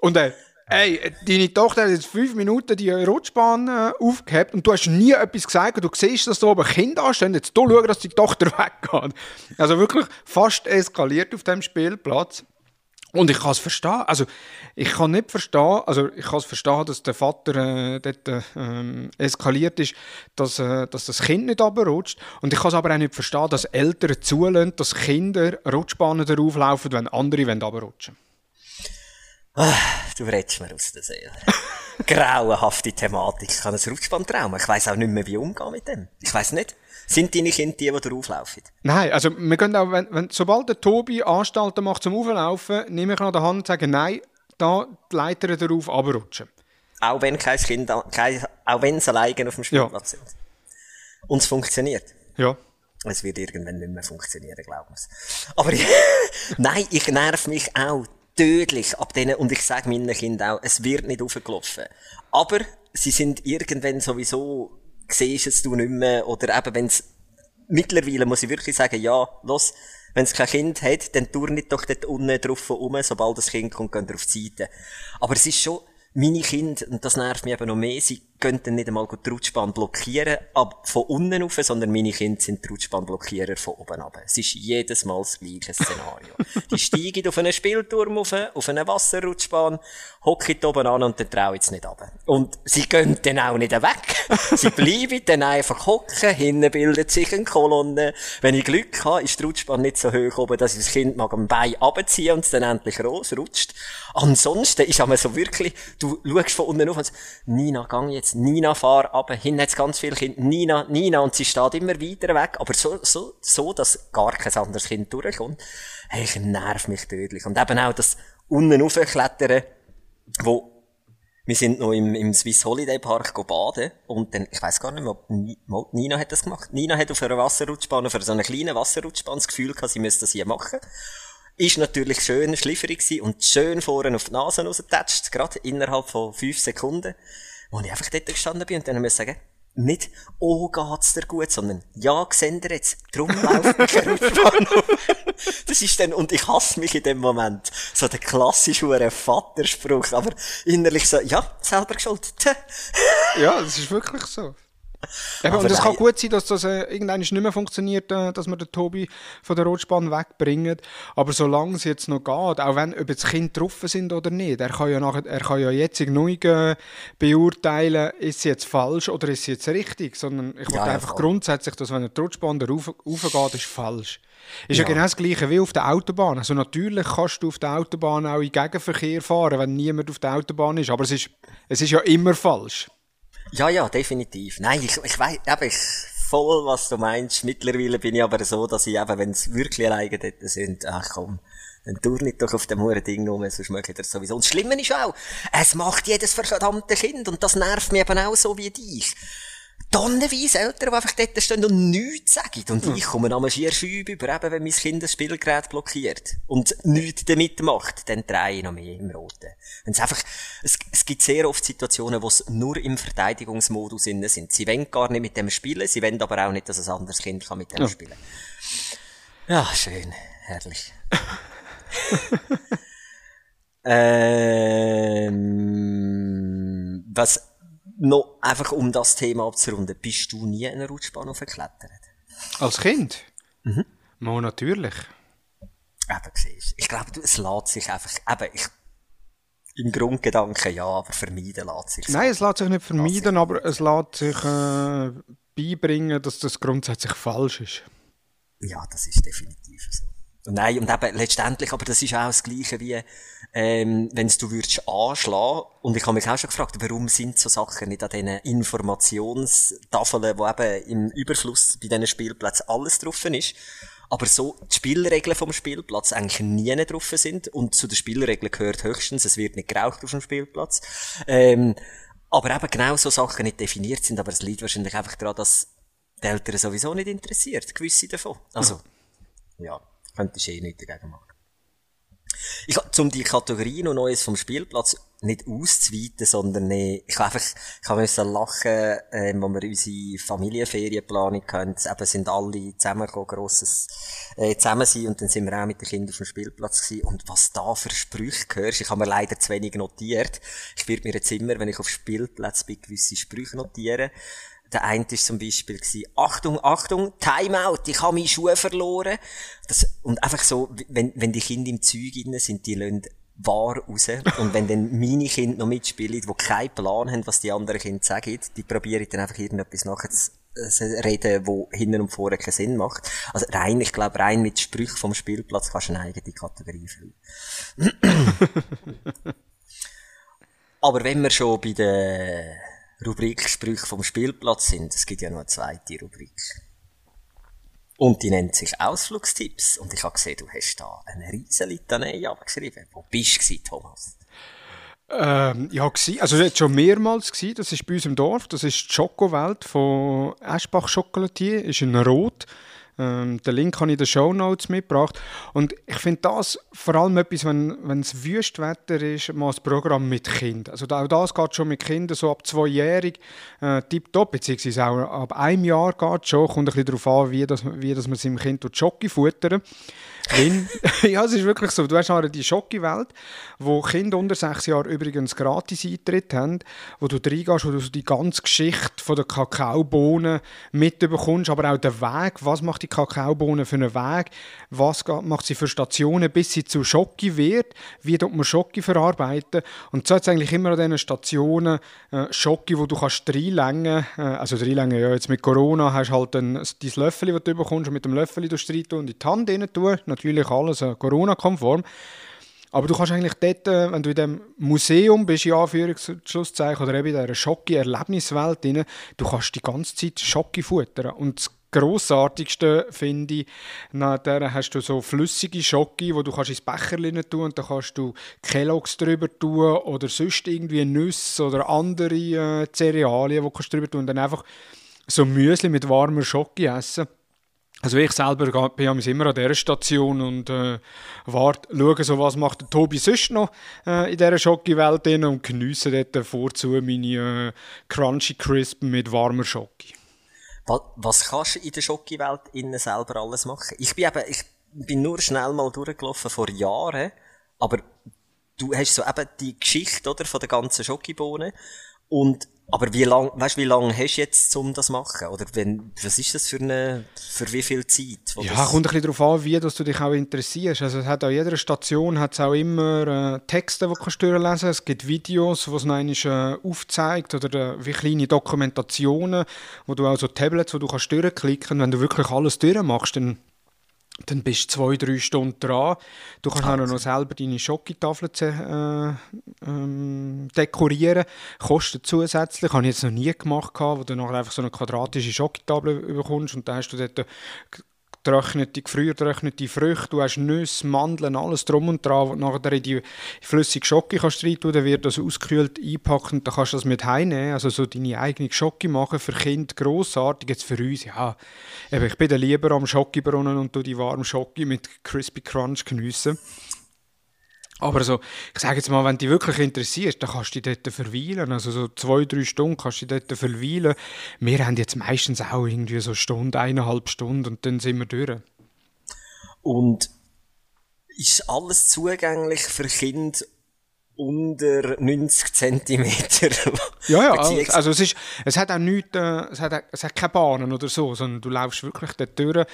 Und er, Ey, deine Tochter hat jetzt fünf Minuten die Rutschbahn äh, aufgehabt und du hast nie etwas gesagt und du siehst, dass da oben Kinder anstehen. Jetzt du schauen, dass die Tochter <laughs> weggeht. Also wirklich fast eskaliert auf dem Spielplatz. Und ich kann es verstehen. Also, ich kann nicht verstehen, also ich kann es verstehen, dass der Vater äh, dort äh, eskaliert ist, dass, äh, dass das Kind nicht runterrutscht. Und ich kann es aber auch nicht verstehen, dass Eltern zulassen, dass Kinder Rutschbahnen darauf laufen, wenn andere runterrutschen wollen. Ah, du redest mir aus der Seele. <laughs> Grauenhafte Thematik. Ich habe ein Rutschbandtrauma. Ich weiss auch nicht mehr, wie umgehen mit dem. Ich weiss nicht. Sind deine Kinder die, die drauflaufen? Nein, also wir können auch, wenn, wenn, sobald der Tobi Anstalten macht zum Auflaufen, nehme ich an der Hand und sage, nein, da die Leiter darauf abrutschen. Auch wenn kein Kind, kein, auch wenn sie alleine auf dem Spielplatz ja. sind. Und es funktioniert. Ja. Es wird irgendwann nicht mehr funktionieren, glauben Sie. Aber <laughs> nein, ich nerv mich auch tödlich ab denen, und ich sage meinen Kindern auch, es wird nicht aufgelaufen. Aber sie sind irgendwann sowieso, siehst es du nicht mehr, oder eben wenn es, mittlerweile muss ich wirklich sagen, ja, los, wenn es kein Kind hat, dann nicht doch dort unten drauf um, sobald das Kind kommt, gehen auf die Seite. Aber es ist schon, meine Kinder, und das nervt mich eben noch mehr, sie gehen dann nicht einmal die Rutschbahn blockieren, ab von unten rauf, sondern meine Kinder sind die Rutschbahnblockierer von oben ab. Es ist jedes Mal das gleiche Szenario. die steigen auf einen Spielturm rauf, auf eine Wasserrutschbahn, hocken oben an und dann trauen sie nicht ab. Und sie gehen dann auch nicht weg. sie bleiben dann einfach hocken, hinten bildet sich eine Kolonne. Wenn ich Glück habe, ist die Rutschbahn nicht so hoch oben, dass ich das Kind mag am Bein abziehen und es dann endlich rausrutscht. Ansonsten ist aber so wirklich, du schaust von unten auf und sagst, Nina, gang jetzt, Nina, fahr ab, hinten hat's ganz viele Kinder, Nina, Nina, und sie steht immer weiter weg, aber so, so, so, dass gar kein anderes Kind durchkommt. Hey, ich nerv mich tödlich. Und eben auch das unten raufklettern, wo wir sind noch im, im Swiss Holiday Park baden und dann, ich weiß gar nicht mehr, ob Nina hat das gemacht. Nina hat auf einer Wasserrutschbahn, auf so einer kleinen Wasserrutschbahn das Gefühl gehabt, sie müsste das hier machen. Ist natürlich schön schlifferig gewesen und schön vorne auf die Nase rausgetatscht, gerade innerhalb von fünf Sekunden, wo ich einfach dort gestanden bin und dann muss ich sagen, nicht, oh, geht's dir gut, sondern, ja, seht jetzt, drum laufe <laughs> ich Das ist dann, und ich hasse mich in dem Moment. So der klassische Vaterspruch, aber innerlich so, ja, selber geschuld. ja, das ist wirklich so. Eben, und es kann gut sein, dass das äh, irgendwann nicht mehr funktioniert, äh, dass man den Tobi von der Rotspahn wegbringt. Aber solange es jetzt noch geht, auch wenn ob jetzt Kinder getroffen sind oder nicht, er kann ja, nachher, er kann ja jetzt neu äh, beurteilen, ist es jetzt falsch oder ist es jetzt richtig. Sondern ich ja, einfach voll. grundsätzlich, dass wenn die Rutschbahn da rauf, raufgeht, ist falsch. Ist ja. ja. genau das Gleiche wie auf der Autobahn. Also natürlich kannst du auf der Autobahn auch in Gegenverkehr fahren, wenn niemand auf der Autobahn ist. Aber es ist, es ist ja immer falsch. Ja, ja, definitiv. Nein, ich, ich weiß, eben, ich, voll, was du meinst. Mittlerweile bin ich aber so, dass ich eben, wenn es wirklich alleine dort sind, ach komm, dann tu nicht doch auf dem hohen Ding rum, sonst möchte ich das sowieso. Und das Schlimme ist auch, es macht jedes verdammte Kind, und das nervt mich eben auch so wie dich tonnenweise Eltern, die einfach dort stehen und nichts sagen. Und hm. ich komme nochmal schier schübe über, eben, wenn mein Kind das Spielgerät blockiert und nichts damit macht, dann drehe ich noch mehr im Roten. Wenn es einfach, es, es gibt sehr oft Situationen, wo es nur im Verteidigungsmodus sind. Sie wollen gar nicht mit dem spielen, sie wollen aber auch nicht, dass ein anderes Kind kann mit dem ja. spielen. Ja, schön, herrlich. <laughs> ähm, was noch einfach um das Thema abzurunden, bist du nie in einer Rutschbahn aufgeklettert? Als Kind? Mhm. Mo, natürlich. Eben, siehst Ich glaube, es lässt sich einfach, eben, ich, im Grundgedanken ja, aber vermeiden lässt sich. Nein, es lässt sich nicht vermeiden, aber es lässt sich äh, beibringen, dass das grundsätzlich falsch ist. Ja, das ist definitiv so. Nein, und eben letztendlich, aber das ist auch das Gleiche wie, ähm, wenn du würdest anschlagen, und ich habe mich auch schon gefragt, warum sind so Sachen nicht an diesen Informationstafeln, wo eben im Überfluss bei diesen Spielplätzen alles drauf ist, aber so die Spielregeln vom Spielplatz eigentlich nie drauf sind, und zu den Spielregeln gehört höchstens, es wird nicht geraucht auf dem Spielplatz, ähm, aber eben genau so Sachen nicht definiert sind, aber es liegt wahrscheinlich einfach daran, dass die Eltern sowieso nicht interessiert, gewisse davon. Also, ja, könntest du eh nichts dagegen machen. Ich, um die Kategorie noch Neues vom Spielplatz nicht auszuweiten, sondern ich einfach, ich habe müssen lachen, äh, wo wir unsere Familienferienplanung hatten. Eben sind alle zusammengekommen, grosses, äh, zusammen sein und dann sind wir auch mit den Kindern auf dem Spielplatz gewesen. Und was da für Sprüche hörst, ich habe mir leider zu wenig notiert. Ich werde mir jetzt immer, wenn ich auf Spielplatz bin, gewisse Sprüche notieren. Der eine war zum Beispiel, gewesen, Achtung, Achtung, Timeout, ich habe meine Schuhe verloren. Das, und einfach so, wenn, wenn die Kinder im Zeug sind, die lassen wahr raus. Und wenn dann meine Kinder noch mitspielen, die keinen Plan haben, was die anderen Kinder sagen, die probieren dann einfach irgendetwas nachher zu reden, wo hinten und vorne keinen Sinn macht. Also rein, ich glaube, rein mit Sprüchen vom Spielplatz kannst du eine eigene Kategorie füllen. <laughs> Aber wenn wir schon bei den Rubrik Sprüche vom Spielplatz sind. Es gibt ja noch eine zweite Rubrik. Und die nennt sich Ausflugstipps. Und ich habe gesehen, du hast da eine riesen Litanei abgeschrieben. Wo bist du, Thomas? Ähm, ja, also jetzt schon mehrmals gewesen. Das ist bei uns im Dorf. Das ist die Schokowelt von Eschbach Chocolatier. Ist in Rot. Ähm, den Link habe ich in den Show Notes mitgebracht. Und ich finde das vor allem etwas, wenn, es Wüstwetter ist, mal das Programm mit Kindern. Also auch das geht schon mit Kindern, so ab zweijährig, äh, tipptopp, beziehungsweise auch ab einem Jahr geht schon. Kommt ein bisschen darauf an, wie, das, wie das man seinem Kind Jockey futtern <laughs> ja, es ist wirklich so. Du hast halt die Schocki-Welt, wo Kinder unter sechs Jahren übrigens gratis Eintritt haben, wo du reingehst, wo du so die ganze Geschichte von der Kakaobohnen mitbekommst, aber auch den Weg, was macht die Kakaobohnen für einen Weg, was macht sie für Stationen, bis sie zu Schocki wird, wie tut man Schocki verarbeiten? Und so hat es eigentlich immer an diesen Stationen äh, Schocki, wo du kannst reinlängen, äh, also reinlängen, ja, jetzt mit Corona hast du halt ein, dein Löffel, das du bekommst und mit dem Löffel du rein und in die Hand rein tun, natürlich alles äh, Corona-konform. Aber du kannst eigentlich dort, äh, wenn du in dem Museum bist, in Anführungszeichen, oder eben in dieser Schocki-Erlebniswelt drin, du kannst die ganze Zeit Schocki futtern. Und das Grossartigste finde ich, nachher hast du so flüssige Schocki, wo du kannst ins Becher tun und dann kannst du Kelloggs drüber tun oder sonst irgendwie Nüsse oder andere äh, Cerealien, die kannst du drüber tun und dann einfach so Müsli mit warmer Schocki essen. Also ich selber bin immer an dieser Station und äh, warte, schaue, so, was macht der Tobi sonst noch äh, in dieser Schocki-Welt und genieße dort vorzu meine äh, Crunchy Crisp mit warmer Schocki. Was, was kannst du in der Schocki-Welt innen selber alles machen? Ich bin eben, ich bin nur schnell mal durchgelaufen vor Jahren, aber du hast so eben die Geschichte, oder, von der ganzen Schokibohnen und aber wie lang, weißt wie lange hast du jetzt, um das zu machen? Oder wenn, was ist das für eine, für wie viel Zeit? Ja, kommt ein bisschen darauf an, wie dass du dich auch interessierst. Also es hat an jeder Station hat es auch immer äh, Texte, die du durchlesen kannst. Es gibt Videos, die es noch einmal äh, aufzeigt oder äh, wie kleine Dokumentationen, wo du auch so Tablets, wo du kannst durchklicken. Wenn du wirklich alles durchmachst, dann dann bist du zwei, drei Stunden dran. Du kannst also. auch noch selber deine Schokitafel äh, ähm, dekorieren. Kostet zusätzlich. Habe ich jetzt noch nie gemacht, wo du nachher einfach so eine quadratische Schokitafel bekommst und dann hast du dort getrocknete, gefriergetrocknete Früchte, du hast Nüsse, Mandeln, alles drum und dran, du nachher in die flüssige Schocke kannst rein tun, dann wird das ausgekühlt einpacken und dann kannst du das mit heimnehmen, also so deine eigene Schocke machen, für Kinder grossartig, jetzt für uns, ja, ich bin lieber am Schokibrunnen und du die warme Schocke mit Crispy Crunch geniessen. Aber so, ich sage jetzt mal, wenn dich wirklich interessiert, dann kannst du dich dort verweilen. Also so zwei, drei Stunden kannst du dich dort verweilen. Wir haben jetzt meistens auch irgendwie so eine Stunde, eineinhalb Stunden und dann sind wir durch. Und ist alles zugänglich für Kinder unter 90 cm. ja, ja, also, also es, ist, es hat auch nichts, äh, es, hat, es hat keine Bahnen oder so, sondern du laufst wirklich dort durch. Äh,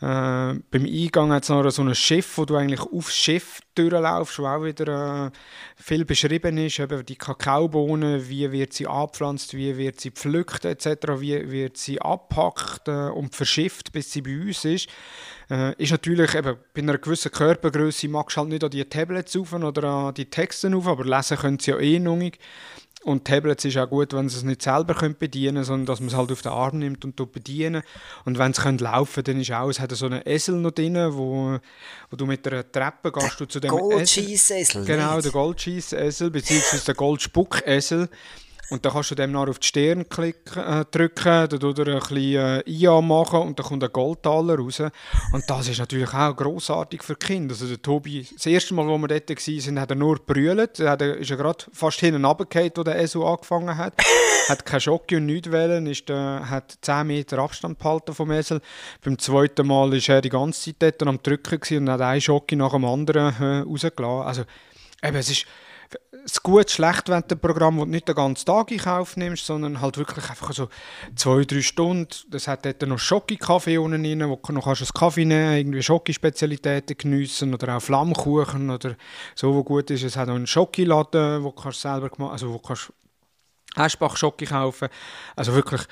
beim Eingang hat es noch so ein Schiff, wo du eigentlich aufs Schiff durchlaufst, wo auch wieder äh, viel beschrieben ist, eben die Kakaobohnen, wie wird sie abpflanzt, wie wird sie pflückt etc., wie wird sie abpackt äh, und verschifft, bis sie bei uns ist. Äh, ist natürlich eben, bei einer gewissen Körpergröße magst du halt nicht an die Tablets rauf oder an die Texte rauf, aber lesen können sie ja eh noch nicht. Und Tablets ist auch gut, wenn sie es nicht selber bedienen können, sondern dass man es halt auf den Arm nimmt und bedienen Und wenn sie können laufen dann ist auch, es hat so einen Esel noch drin, wo, wo du mit einer Treppe gehst du zu dem Gold Esel. Genau, der Gold Esel, beziehungsweise der Gold Spuck Esel. Und dann kannst du dem auf die Stirn klicken, äh, drücken, dann tut er ein bisschen äh, IA machen und dann kommt ein Goldtaler raus. Und das ist natürlich auch grossartig für Kinder. Also der Tobi, das erste Mal, wo wir dort waren, hat er nur brüllt. Er ist ja gerade fast hinten runtergefallen, wo der ESU angefangen hat. hat keinen Schock und nichts wählen, ist, äh, hat 10 Meter Abstand behalten vom Esel. Beim zweiten Mal war er die ganze Zeit dort am Drücken und hat einen Schock nach dem anderen äh, rausgelassen. Also, eben, es ist das gut Schlechtwetterprogramm, das du nicht den ganzen Tag in Kauf nimmst, sondern halt wirklich einfach so zwei, drei Stunden. Das hat dort noch Schoki-Kaffee unten rein, wo du noch einen Kaffee nehmen irgendwie Schoki-Spezialitäten geniessen oder auch Flammkuchen oder so, wo gut ist. Es hat noch einen Schokiladen, wo du selber gemacht also wo du kannst Eschbach-Schoki kaufen. Also wirklich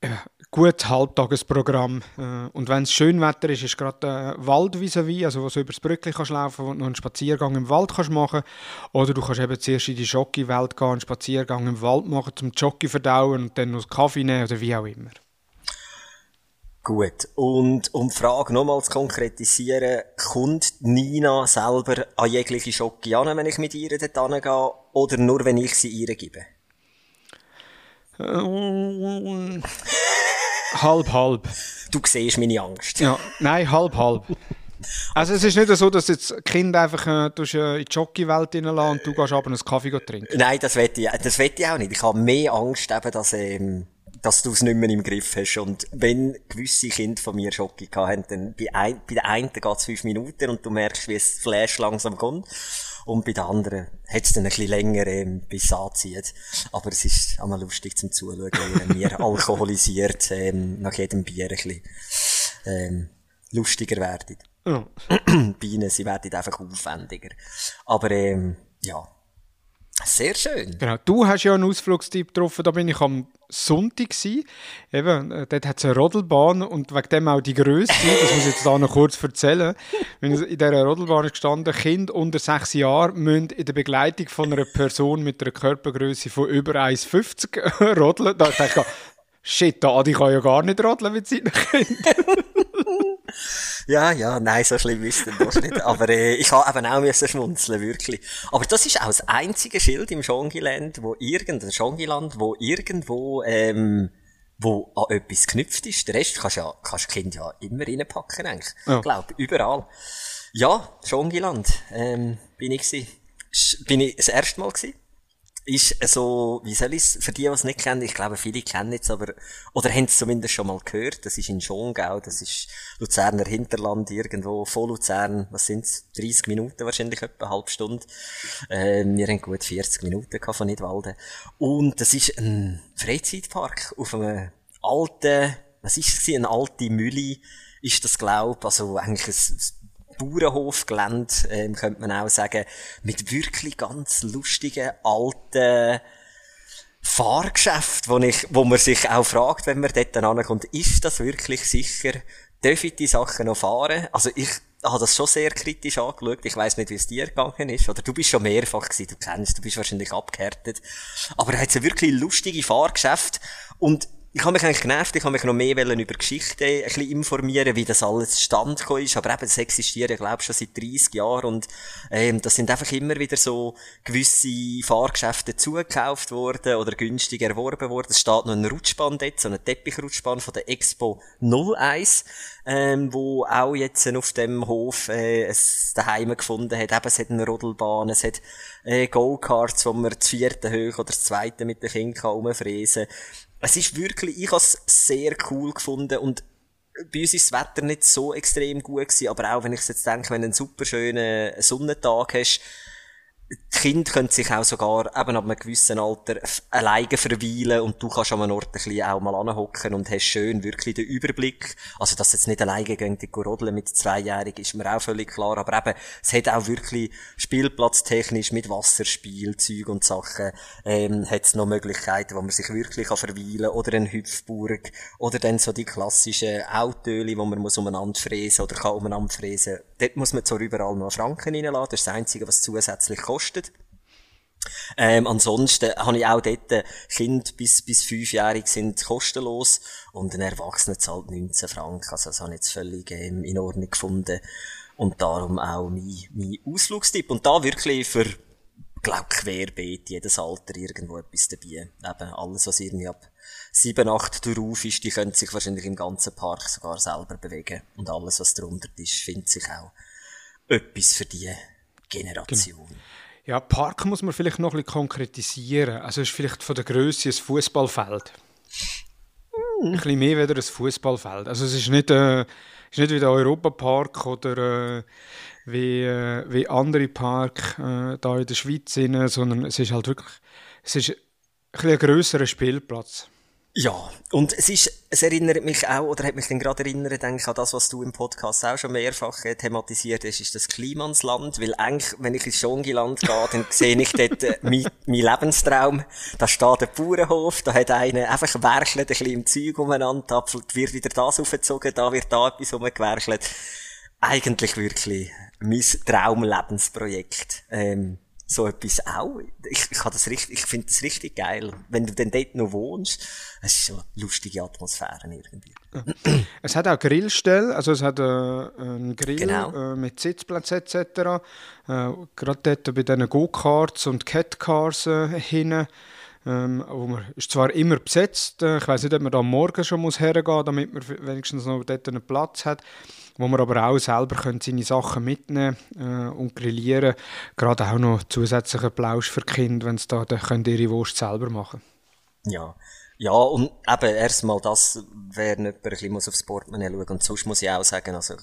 äh, gutes Halbtagesprogramm. Äh, und wenn es schön Wetter ist, ist gerade der Wald vis à also wo du über das Brückli kannst laufen wo du noch einen Spaziergang im Wald kannst machen Oder du kannst eben zuerst in die Jockey-Welt gehen, einen Spaziergang im Wald machen, zum Jockey verdauen und dann noch Kaffee nehmen oder wie auch immer. Gut. Und um die Frage nochmal zu konkretisieren, kommt Nina selber an jegliche Schocke an, wenn ich mit ihr dort gehe, oder nur, wenn ich sie ihr gebe? Halb, halb. Du siehst meine Angst. Ja, nein, halb, halb. Also es ist nicht so, dass jetzt Kind einfach äh, äh, in die Jockey-Welt hineinlassen und du gehst aber einen Kaffee trinken. Nein, das wette ich, das ich auch nicht. Ich habe mehr Angst, eben, dass, ähm, dass du es nicht mehr im Griff hast. Und wenn gewisse Kinder von mir Schocke haben, dann bei, ein, bei der einen geht es fünf Minuten und du merkst, wie es Flash langsam kommt. Und bei der anderen hat es dann ein bisschen länger, ähm, bis anzieht. Aber es ist einmal lustig zum Zuschauen, wie wir <laughs> alkoholisiert ähm, nach jedem Bier ein bisschen ähm, lustiger werden. Ja. <clears throat> Bienen, sie werden einfach aufwendiger. Aber ähm, ja, sehr schön. Genau. Du hast ja einen Ausflugstipp getroffen, da bin ich am Sonntag gewesen. Eben, äh, dort hat es eine Rodelbahn und wegen dem auch die Größe, <laughs> das muss ich jetzt da noch kurz erzählen. Wenn in dieser Rodelbahn gestanden, Kinder unter sechs Jahren müssen in der Begleitung von einer Person mit einer Körpergröße von über 1,50 <laughs> rodeln. Da dachte ich, shit, da ich kann ja gar nicht rodeln mit seinen Kindern. <laughs> Ja, ja, nein, so schlimm ist es doch nicht. <laughs> Aber äh, ich habe eben auch müssen schmunzeln, wirklich. Aber das ist auch das einzige Schild im Shongiland, wo irgendein Shongiland, wo irgendwo, ähm, wo an etwas geknüpft ist. Der Rest kannst ja, kannst Kind ja immer reinpacken, eigentlich. Ja. Ich glaube, überall. Ja, Shongiland, ähm, bin ich gewesen. Bin ich das erste Mal gewesen ist so, wie soll ich für die, die es nicht kennen, ich glaube, viele kennen es, aber, oder haben es zumindest schon mal gehört, das ist in Schongau, das ist Luzerner Hinterland, irgendwo, vor Luzern, was sind's, 30 Minuten wahrscheinlich, etwa, eine halbe Stunde. Äh, wir haben gut 40 Minuten von Nidwalden. Und das ist ein Freizeitpark auf einem alten, was ist es, eine alte Mühle, ist das, glaub, also eigentlich ein, Bauernhofgelände, ähm, könnte man auch sagen, mit wirklich ganz lustigen, alten Fahrgeschäft, wo, ich, wo man sich auch fragt, wenn man dort ankommt, ist das wirklich sicher? Darf ich die Sachen noch fahren? Also ich habe das schon sehr kritisch angeschaut. Ich weiß nicht, wie es dir gegangen ist. Oder du bist schon mehrfach gewesen, du kennst, du bist wahrscheinlich abgehärtet. Aber er hat so wirklich lustige Fahrgeschäfte und ich habe mich eigentlich genervt, ich habe mich noch mehr über Geschichte ein bisschen informieren, wie das alles gekommen ist. Aber eben, das existiert, ich glaube, schon seit 30 Jahren und ähm, das sind einfach immer wieder so gewisse Fahrgeschäfte zugekauft worden oder günstig erworben worden. Es steht noch ein Rutschbahn dort, so ein Teppichrutschbahn von der Expo 01, ähm, wo auch jetzt auf dem Hof äh, es daheim gefunden hat. Eben, es hat eine Rodelbahn, es hat äh, Go-Karts, wo man das vierte hoch oder das zweite mit den Kindern rumfräsen kann es ist wirklich, ich habe es sehr cool gefunden und bei uns ist das Wetter nicht so extrem gut gewesen, aber auch wenn ich jetzt denke, wenn du einen super schönen Sonnentag hast, die Kinder können sich auch sogar eben ab einem gewissen Alter alleine verweilen und du kannst an einem Ort ein bisschen auch mal anhocken und hast schön wirklich den Überblick. Also, dass jetzt nicht alleine gehen, die rodeln mit Zweijährigen, ist mir auch völlig klar. Aber eben, es hat auch wirklich spielplatztechnisch mit Wasserspiel, Zeug und Sachen, ähm, hat es noch Möglichkeiten, wo man sich wirklich kann verweilen oder eine Hüpfburg oder dann so die klassischen Autöli, wo man muss umeinander fräsen oder kann umeinander fräsen. Dort muss man zwar überall noch Franken reinladen, das ist das Einzige, was zusätzlich kostet gekostet. Ähm, ansonsten habe ich auch dort Kinder bis, bis fünfjährig sind kostenlos und ein Erwachsener zahlt 19 Franken. Also das habe ich jetzt völlig ähm, in Ordnung gefunden. Und darum auch mein, mein Ausflugstipp. Und da wirklich für, glaub, querbeet, jedes Alter irgendwo etwas dabei. Eben alles, was irgendwie ab 7, 8 drauf ist, die können sich wahrscheinlich im ganzen Park sogar selber bewegen. Und alles, was drunter ist, findet sich auch etwas für die Generation. Genau. Ja, Park muss man vielleicht noch ein bisschen konkretisieren. Also ist vielleicht von der Größe ein Fußballfeld. Mm. Ein bisschen mehr wieder ein Fußballfeld. Also es ist nicht, äh, ist nicht wie der Europapark oder äh, wie, äh, wie andere Parks äh, da in der Schweiz, sind, sondern es ist halt wirklich es ist ein, ein grösserer Spielplatz. Ja, und es ist, es erinnert mich auch, oder hat mich dann gerade erinnert, denke ich, an das, was du im Podcast auch schon mehrfach äh, thematisiert hast, ist das Klimansland, weil eigentlich, wenn ich ins Schongiland gehe, dann <laughs> sehe ich dort äh, mein, mein Lebenstraum. Da steht ein Bauernhof, da hat einer einfach werkelt, ein bisschen im Zeug umeinander, da wird wieder das aufgezogen, da wird da etwas umgewerkelt. Eigentlich wirklich mein Traumlebensprojekt. Ähm, so etwas auch. Ich, ich, das richtig, ich finde das richtig geil. Wenn du dann dort noch wohnst, es ist so eine lustige Atmosphäre irgendwie. <clears throat> Es hat auch Grillstelle, also es hat äh, einen Grill genau. äh, mit Sitzplatz etc. Äh, Gerade dort bei diesen Go-Karts und Catcars äh, hinten. Ähm, wo man ist zwar immer besetzt, äh, ich weiß nicht, ob man da morgen schon muss hergehen muss, damit man wenigstens noch dort einen Platz hat wo man aber auch selber seine Sachen mitnehmen äh, und grillieren Gerade auch noch zusätzlichen Plausch für Kinder, wenn sie da dann ihre Wurst selber machen Ja, Ja, und eben erstmal das, wer nicht ein bisschen aufs Portemonnaie schauen Und sonst muss ich auch sagen, also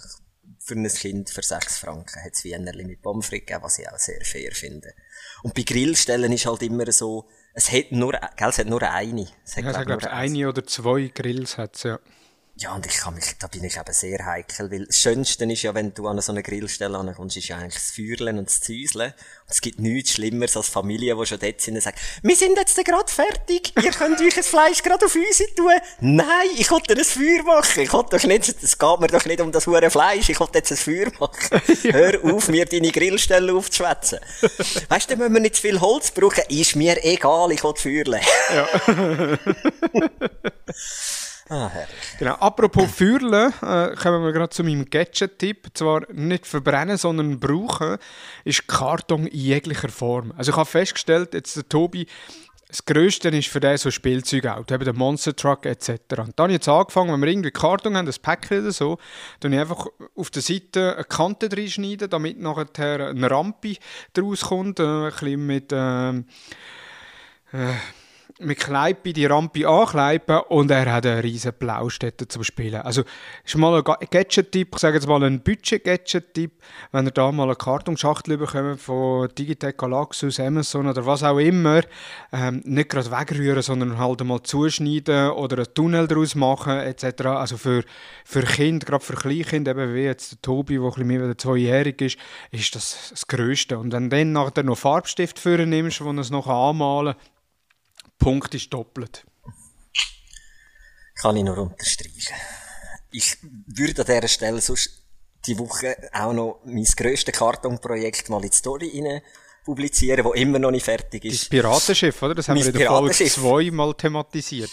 für ein Kind für 6 Franken hat es Wienerli mit Pommes frites gegeben, was ich auch sehr fair finde. Und bei Grillstellen ist halt immer so, es hat nur, gell, es hat nur eine. Es hat, ja, glaub, glaube eine oder zwei Grills hat's, ja. Ja, und ich kann mich, da bin ich eben sehr heikel, weil das Schönste ist ja, wenn du an so eine Grillstelle ankommst, ist ja eigentlich das Feuerlen und das Zäuseln. Und es gibt nichts Schlimmeres als Familien, die schon dort sind und sagen, wir sind jetzt gerade fertig, ihr könnt euch das Fleisch gerade auf uns tun. Nein, ich wollte ein Feuer machen. Ich wollte doch nicht, es geht mir doch nicht um das hure Fleisch, ich wollte jetzt ein Feuer machen. <laughs> Hör auf, mir deine Grillstelle aufzuschwätzen. weißt du, wenn wir nicht zu viel Holz brauchen, ist mir egal, ich will feuerlen. Ja. <laughs> Ah, herrlich. Genau. Apropos <clears throat> Feuerle, äh, kommen wir gerade zu meinem Gadget-Tipp. Zwar nicht verbrennen, sondern brauchen, ist Karton in jeglicher Form. Also ich habe festgestellt, jetzt der Tobi, das Größte ist für den so Spielzeugauto, eben der Monster Truck etc. Und dann habe ich jetzt angefangen, wenn wir irgendwie Karton haben, das Päckchen oder so, dann ich einfach auf der Seite eine Kante drin schneiden, damit nachher eine Rampe daraus kommt, äh, ein bisschen mit... Äh, äh, mit Kneipe die Rampe ankleipen und er hat eine riesige Blaustätte zum Spielen. Also, ist mal ein Gadget-Tipp, ich sage jetzt mal ein Budget-Gadget-Tipp, wenn ihr da mal eine Kartonschachtel bekommt von Digitec Galaxus, Amazon oder was auch immer, ähm, nicht gerade wegrühren, sondern halt mal zuschneiden oder einen Tunnel daraus machen etc. Also für, für Kinder, gerade für Kleinkinder, eben wie jetzt der Tobi, der ein bisschen mehr als zweijährig ist, ist das das Größte. Und wenn du dann nachher noch Farbstift für nimmst, wo es noch anmalen kann, Punkt ist doppelt. Kann ich nur unterstreichen. Ich würde an dieser Stelle sonst die Woche auch noch mein grösstes Kartonprojekt mal in die Story rein publizieren, das immer noch nicht fertig ist. Das Piratenschiff, oder? Das haben wir in der Folge zweimal thematisiert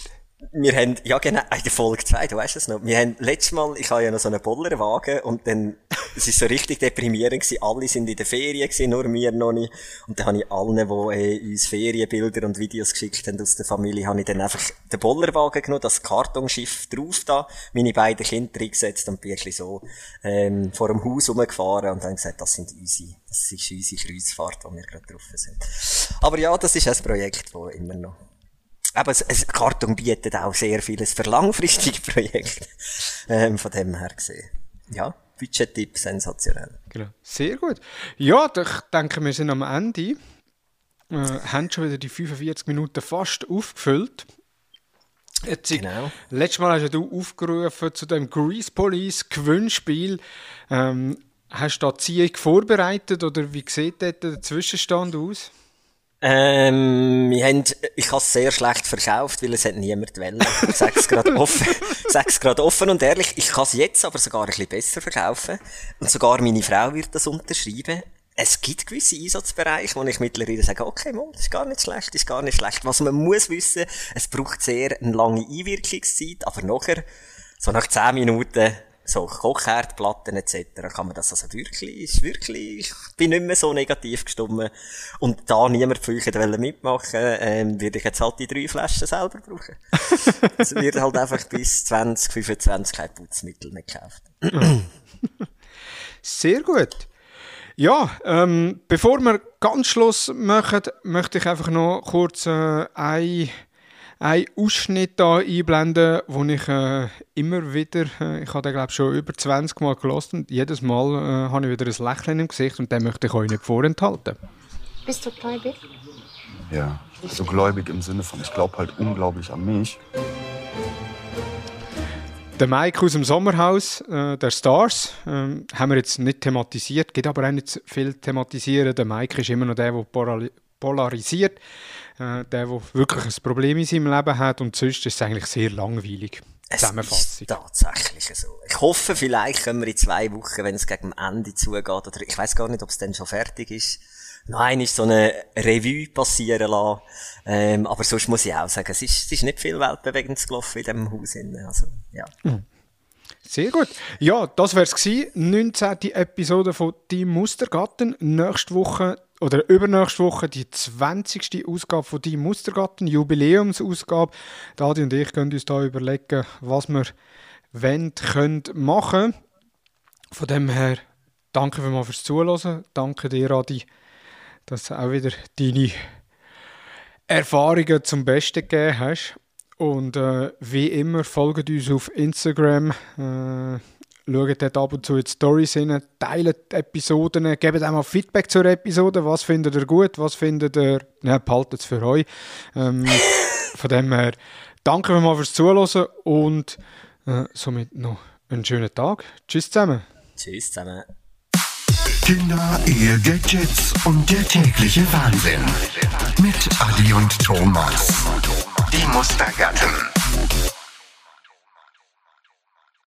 wir haben, ja genau, in der Folge 2, du weißt es noch, wir haben, letztes Mal, ich habe ja noch so einen Bollerwagen und dann, <laughs> es ist so richtig deprimierend gewesen, alle sind in der Ferien gewesen, nur wir noch nicht. Und dann habe ich allen, die äh, uns Ferienbilder und Videos geschickt haben aus der Familie, habe ich dann einfach den Bollerwagen genommen, das Kartonschiff drauf da, meine beiden Kinder reingesetzt und bin ein so, ähm, vor dem Haus rumgefahren und dann gesagt, das sind unsere, das ist unsere Kreuzfahrt, wo wir gerade drauf sind. Aber ja, das ist ein Projekt, das immer noch aber ein Karton bietet auch sehr vieles für langfristige <laughs> Projekte. Ähm, von dem her gesehen. Ja, Budget-Tipp sensationell. Genau. Sehr gut. Ja, ich denke, wir sind am Ende. Äh, haben schon wieder die 45 Minuten fast aufgefüllt. Jetzt, genau. Letztes Mal hast du aufgerufen zu dem Grease Police Gewinnspiel. Ähm, hast du da Ziehung vorbereitet oder wie sieht dort der Zwischenstand aus? Ähm, wir haben, ich habe es sehr schlecht verkauft, weil es hat niemand wollen. Ich sage es gerade offen, <laughs> sag's gerade offen und ehrlich. Ich kann es jetzt aber sogar ein bisschen besser verkaufen. Und sogar meine Frau wird das unterschreiben. Es gibt gewisse Einsatzbereiche, wo ich mittlerweile sage, okay, Mann, das ist gar nicht schlecht, das ist gar nicht schlecht. Was man muss wissen, es braucht sehr eine lange Einwirkungszeit, aber nachher, so nach 10 Minuten, so Kochherdplatten etc. kann man das also wirklich, ist wirklich, ich bin nicht mehr so negativ gestimmt. Und da niemand von euch mitmachen ähm, würde ich jetzt halt die drei Flaschen selber brauchen. <laughs> es wird halt einfach bis 2025 kein Putzmittel mehr gekauft. Sehr gut. Ja, ähm, bevor wir ganz Schluss machen, möchte ich einfach noch kurz äh, ein einen Ausschnitt hier einblenden, wo ich äh, immer wieder, äh, ich habe den glaube schon über 20 Mal gelesen und jedes Mal äh, habe ich wieder ein Lächeln im Gesicht und den möchte ich euch nicht vorenthalten. Bist du gläubig? Ja, so gläubig im Sinne von, ich glaube halt unglaublich an mich. Der Mike aus dem Sommerhaus äh, der Stars äh, haben wir jetzt nicht thematisiert, geht aber auch nicht viel thematisieren. Der Mike ist immer noch der, der polarisiert äh, der, der wirklich ein Problem in seinem Leben hat und sonst ist es eigentlich sehr langweilig. Es ist tatsächlich so. Ich hoffe, vielleicht können wir in zwei Wochen, wenn es gegen Ende zugeht, oder ich weiß gar nicht, ob es dann schon fertig ist, noch einmal so eine Revue passieren lassen. Ähm, aber sonst muss ich auch sagen, es ist, es ist nicht viel weltbewegendes gelaufen in diesem Haus. Also, ja. Mhm. Sehr gut. Ja, das wäre es 19. Episode von Die Mustergatten. Nächste Woche oder übernächste Woche die 20. Ausgabe von Die Mustergatten, Jubiläumsausgabe. Adi und ich können uns da überlegen, was wir wollen, können machen. Von dem her, danke vielmals fürs Zuhören. Danke dir, Adi, dass du auch wieder deine Erfahrungen zum Besten gegeben hast. Und äh, wie immer, folgt uns auf Instagram. Äh, schaut dort ab und zu in die Storys hin, teilt Episoden, gebt auch mal Feedback zur Episode. Was findet ihr gut, was findet ihr, ja, behaltet es für euch. Ähm, <laughs> von dem her, danke mal fürs Zuhören und äh, somit noch einen schönen Tag. Tschüss zusammen. Tschüss zusammen. Kinder, Ehe, Gadgets und der tägliche Wahnsinn. Mit Adi und Thomas. Die Mustergatten.